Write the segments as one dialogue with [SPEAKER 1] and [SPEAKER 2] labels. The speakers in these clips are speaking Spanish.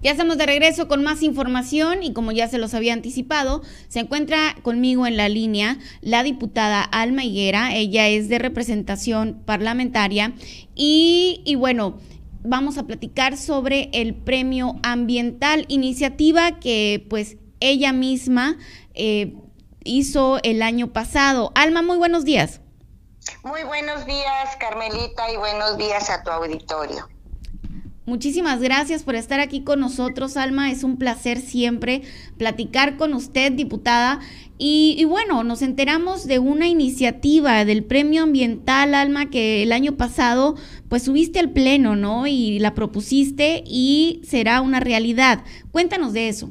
[SPEAKER 1] Ya estamos de regreso con más información y como ya se los había anticipado, se encuentra conmigo en la línea la diputada Alma Higuera, ella es de representación parlamentaria y, y bueno, vamos a platicar sobre el premio ambiental, iniciativa que pues ella misma eh, hizo el año pasado. Alma, muy buenos días.
[SPEAKER 2] Muy buenos días, Carmelita, y buenos días a tu auditorio.
[SPEAKER 1] Muchísimas gracias por estar aquí con nosotros, Alma. Es un placer siempre platicar con usted, diputada. Y, bueno, nos enteramos de una iniciativa del Premio Ambiental, Alma, que el año pasado pues subiste al pleno, ¿no? Y la propusiste y será una realidad. Cuéntanos de eso.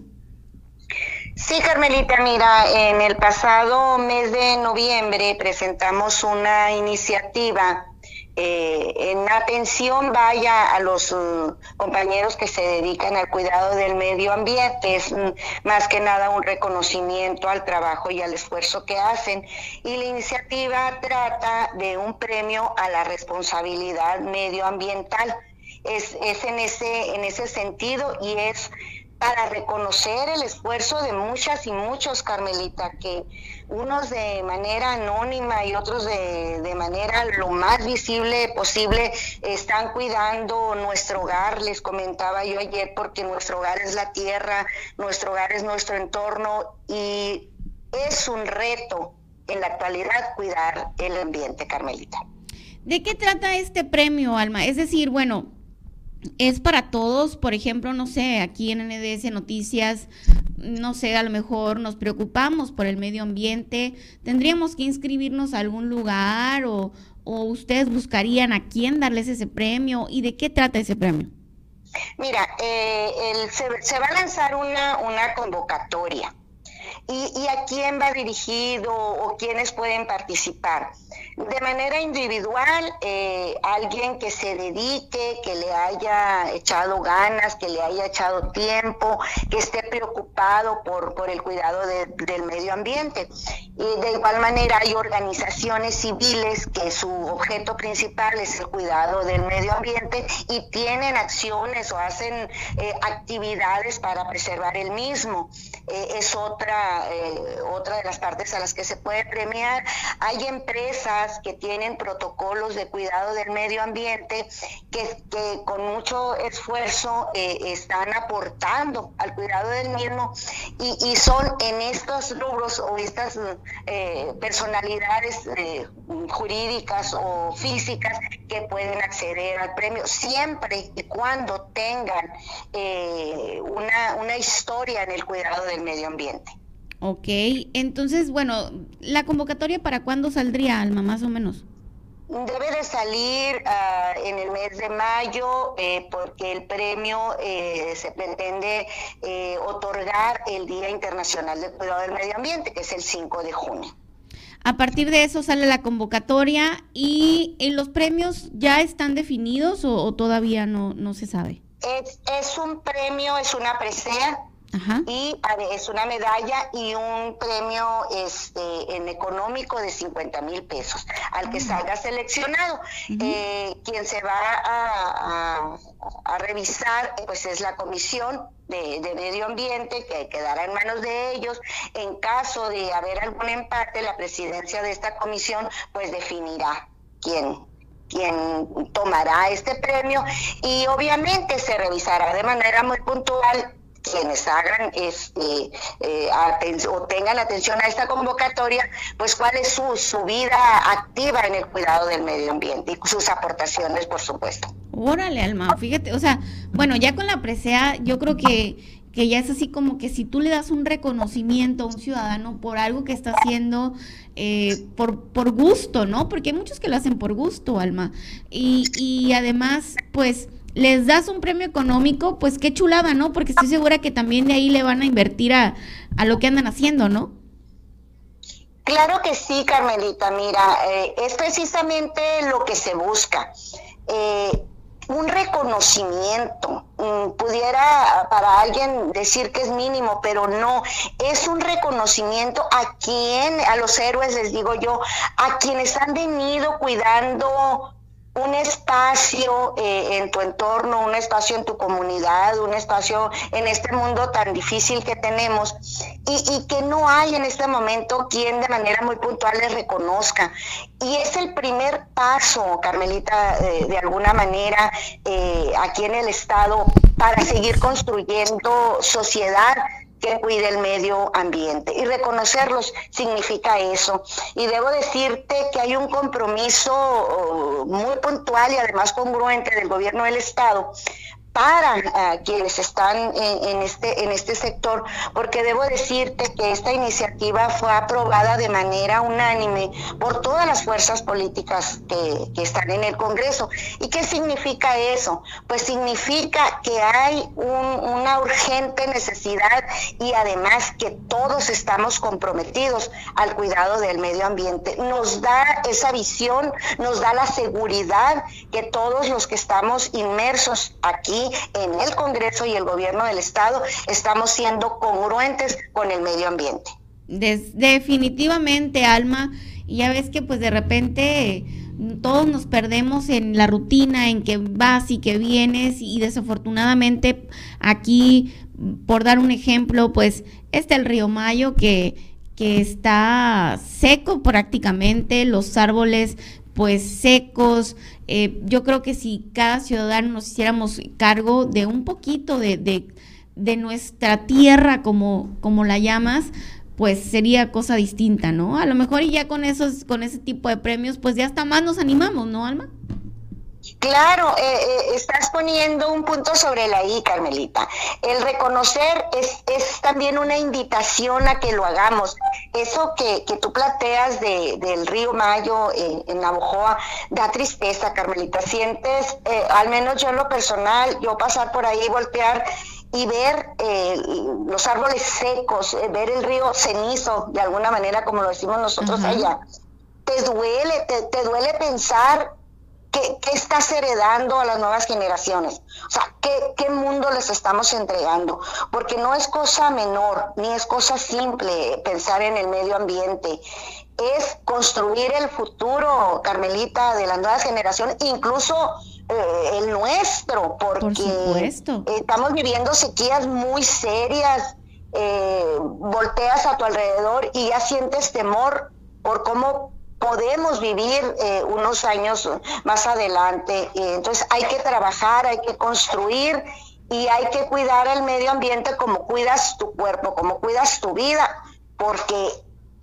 [SPEAKER 2] Sí, Carmelita, mira, en el pasado mes de noviembre presentamos una iniciativa eh, en atención vaya a los mm, compañeros que se dedican al cuidado del medio ambiente. Es mm, más que nada un reconocimiento al trabajo y al esfuerzo que hacen. Y la iniciativa trata de un premio a la responsabilidad medioambiental. Es, es en, ese, en ese sentido y es para reconocer el esfuerzo de muchas y muchos, Carmelita, que unos de manera anónima y otros de, de, manera lo más visible posible están cuidando nuestro hogar. Les comentaba yo ayer porque nuestro hogar es la tierra, nuestro hogar es nuestro entorno y es un reto en la actualidad cuidar el ambiente, Carmelita.
[SPEAKER 1] ¿De qué trata este premio, Alma? Es decir, bueno, es para todos, por ejemplo, no sé, aquí en NDS Noticias, no sé, a lo mejor nos preocupamos por el medio ambiente, tendríamos que inscribirnos a algún lugar o, ustedes buscarían a quién darles ese premio y de qué trata ese premio.
[SPEAKER 2] Mira, eh, se, va a lanzar una, una convocatoria. ¿Y, ¿Y, a quién va dirigido o quiénes pueden participar? de manera individual, eh, alguien que se dedique, que le haya echado ganas, que le haya echado tiempo, que esté preocupado por, por el cuidado del medio ambiente. Y de igual manera hay organizaciones civiles que su objeto principal es el cuidado del medio ambiente y tienen acciones o hacen eh, actividades para preservar el mismo. Eh, es otra, otra de las partes a las que se puede premiar. Hay empresas que tienen protocolos de cuidado del medio ambiente que, con mucho esfuerzo eh, están aportando al cuidado del mismo y, son en estos rubros o estas eh, personalidades eh, jurídicas o físicas que pueden acceder al premio siempre y cuando tengan una, una historia en el cuidado del medio ambiente.
[SPEAKER 1] Ok, entonces, bueno, ¿la convocatoria para cuándo saldría, Alma, más o menos?
[SPEAKER 2] Debe de salir ah, en el mes de mayo eh, porque el premio eh, se pretende eh, otorgar el Día Internacional del Cuidado del Medio Ambiente, que es el 5 de junio.
[SPEAKER 1] A partir de eso sale la convocatoria y los premios ya están definidos o, todavía no, no se sabe.
[SPEAKER 2] Es, es un premio, es una presea y es una medalla y un premio este, en económico de 50 mil pesos al que salga seleccionado. Eh, quien se va a, revisar pues es la comisión de, medio ambiente que quedará en manos de ellos. En caso de haber algún empate, la presidencia de esta comisión pues definirá quién quién tomará este premio y obviamente se revisará de manera muy puntual quienes hagan este, eh, o tengan atención a esta convocatoria, pues cuál es su, su vida activa en el cuidado del medio ambiente y sus aportaciones, por supuesto.
[SPEAKER 1] Órale, Alma, fíjate, o sea, bueno, ya con la presea, yo creo que, que ya es así como que si tú le das un reconocimiento a un ciudadano por algo que está haciendo eh, por, por gusto, ¿no? Porque hay muchos que lo hacen por gusto, Alma. Y, y además, pues les das un premio económico, pues qué chulada, ¿no? Porque estoy segura que también de ahí le van a invertir a, lo que andan haciendo, ¿no?
[SPEAKER 2] Claro que sí, Carmelita. Mira, eh, es precisamente lo que se busca. Eh, un reconocimiento. Mm, pudiera para alguien decir que es mínimo, pero no, es un reconocimiento a quien, a los héroes les digo yo, a quienes han venido cuidando un espacio eh, en tu entorno, un espacio en tu comunidad, un espacio en este mundo tan difícil que tenemos y, que no hay en este momento quien de manera muy puntual les reconozca. Y es el primer paso, Carmelita, de alguna manera, eh, aquí en el Estado para seguir construyendo sociedad que cuide el medio ambiente. Y reconocerlos significa eso. Y debo decirte que hay un compromiso oh, muy puntual y además congruente del gobierno del Estado para uh, quienes están en, este, en este sector, porque debo decirte que esta iniciativa fue aprobada de manera unánime por todas las fuerzas políticas que, que están en el Congreso. ¿Y qué significa eso? Pues significa que hay un, una urgente necesidad y además que todos estamos comprometidos al cuidado del medio ambiente. Nos da esa visión, nos da la seguridad que todos los que estamos inmersos aquí en el Congreso y el gobierno del Estado estamos siendo congruentes con el medio ambiente.
[SPEAKER 1] definitivamente, Alma, y ya ves que pues de repente todos nos perdemos en la rutina, en que vas y que vienes y desafortunadamente aquí, por dar un ejemplo, pues está el río Mayo que, que está seco prácticamente, los árboles pues secos. Eh, yo creo que si cada ciudadano nos hiciéramos cargo de un poquito de, de, nuestra tierra, como, como la llamas, pues sería cosa distinta, ¿no? A lo mejor y ya con esos, con ese tipo de premios, pues ya hasta más nos animamos, ¿no, Alma?
[SPEAKER 2] Claro, eh, eh, estás poniendo un punto sobre la I, Carmelita. El reconocer es, es también una invitación a que lo hagamos. Eso que, que tú planteas de, del río Mayo eh, en Navojoa da tristeza, Carmelita. Sientes, al menos yo en lo personal, yo pasar por ahí, voltear y ver los árboles secos, ver el río cenizo, de alguna manera, como lo decimos nosotros allá. Te duele, te, te duele pensar ¿Qué, estás heredando a las nuevas generaciones? O sea, ¿qué, ¿qué, mundo les estamos entregando? Porque no es cosa menor, ni es cosa simple pensar en el medio ambiente. Es construir el futuro, Carmelita, de las nuevas generaciones, incluso eh, el nuestro, porque estamos viviendo sequías muy serias. Eh, volteas a tu alrededor y ya sientes temor por cómo podemos vivir eh, unos años más adelante. entonces hay que trabajar, hay que construir y hay que cuidar el medio ambiente como cuidas tu cuerpo, como cuidas tu vida, porque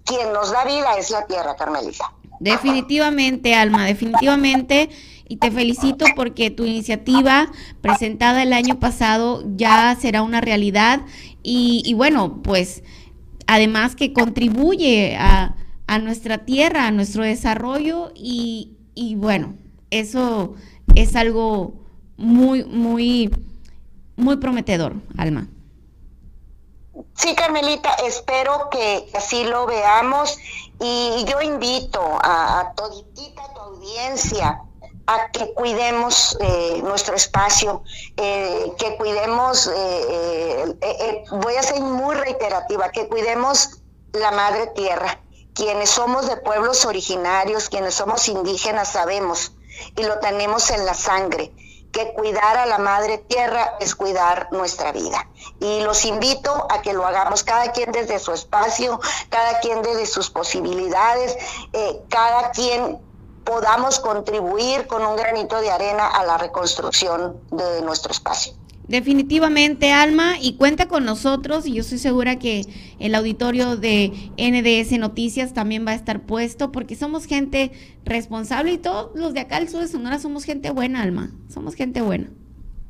[SPEAKER 2] quien nos da vida es la tierra, Carmelita.
[SPEAKER 1] Definitivamente, Alma, definitivamente. Y te felicito porque tu iniciativa presentada el año pasado ya será una realidad. Y, y bueno, pues además que contribuye a, a nuestra tierra, a nuestro desarrollo y, y bueno, eso es algo muy, muy, muy prometedor, Alma.
[SPEAKER 2] Sí, Carmelita, espero que así lo veamos y yo invito a, a toditita tu audiencia a que cuidemos eh, nuestro espacio, eh, que cuidemos, eh, voy a ser muy reiterativa, que cuidemos la madre tierra, quienes somos de pueblos originarios, quienes somos indígenas, sabemos y lo tenemos en la sangre, que cuidar a la madre tierra es cuidar nuestra vida. Y los invito a que lo hagamos cada quien desde su espacio, cada quien desde sus posibilidades, eh, cada quien podamos contribuir con un granito de arena a la reconstrucción de nuestro espacio.
[SPEAKER 1] Definitivamente, Alma, y cuenta con nosotros, y yo estoy segura que el auditorio de NDS Noticias también va a estar puesto, porque somos gente responsable y todos los de acá al sur de Sonora somos gente buena, Alma, somos gente buena.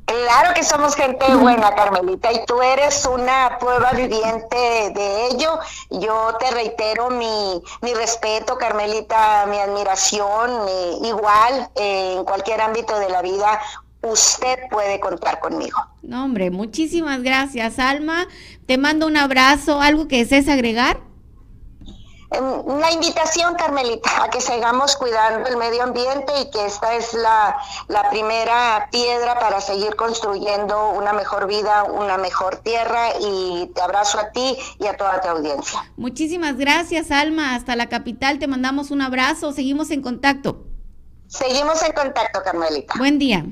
[SPEAKER 2] Claro que somos gente buena, Carmelita, y tú eres una prueba viviente de ello. Yo te reitero mi, mi respeto, Carmelita, mi admiración, igual eh, en cualquier ámbito de la vida, usted puede contar conmigo.
[SPEAKER 1] No, hombre, muchísimas gracias, Alma. Te mando un abrazo. ¿Algo que desees agregar?
[SPEAKER 2] Em, la invitación, Carmelita, a que sigamos cuidando el medio ambiente y que esta es la, la, primera piedra para seguir construyendo una mejor vida, una mejor tierra y te abrazo a ti y a toda tu audiencia.
[SPEAKER 1] Muchísimas gracias, Alma. Hasta la capital te mandamos un abrazo. Seguimos en contacto.
[SPEAKER 2] Seguimos en contacto, Carmelita.
[SPEAKER 1] Buen día.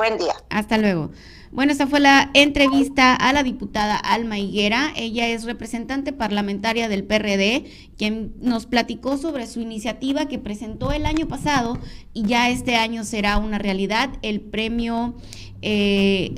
[SPEAKER 2] Buen día.
[SPEAKER 1] Hasta luego. Bueno, esta fue la entrevista a la diputada Alma Higuera. Ella es representante parlamentaria del PRD, quien nos platicó sobre su iniciativa que presentó el año pasado y ya este año será una realidad, el premio eh,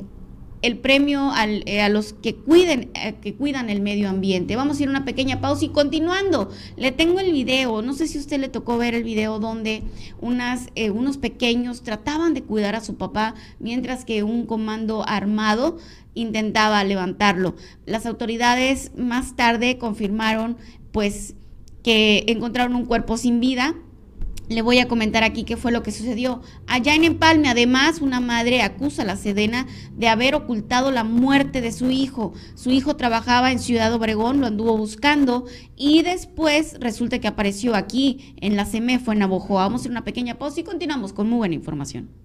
[SPEAKER 1] el premio eh, a los que cuiden, eh, que cuidan el medio ambiente. Vamos a ir a una pequeña pausa y continuando, le tengo el video, no sé si usted le tocó ver el video donde unas, eh, unos pequeños trataban de cuidar a su papá mientras que un comando armado intentaba levantarlo. Las autoridades más tarde confirmaron pues que encontraron un cuerpo sin vida le voy a comentar aquí qué fue lo que sucedió. Allá en Empalme, además, una madre acusa a la Sedena de haber ocultado la muerte de su hijo. Su hijo trabajaba en Ciudad Obregón, lo anduvo buscando y después resulta que apareció aquí en la CEMEFO en Navojoa. Vamos a hacer una pequeña pausa y continuamos con muy buena información.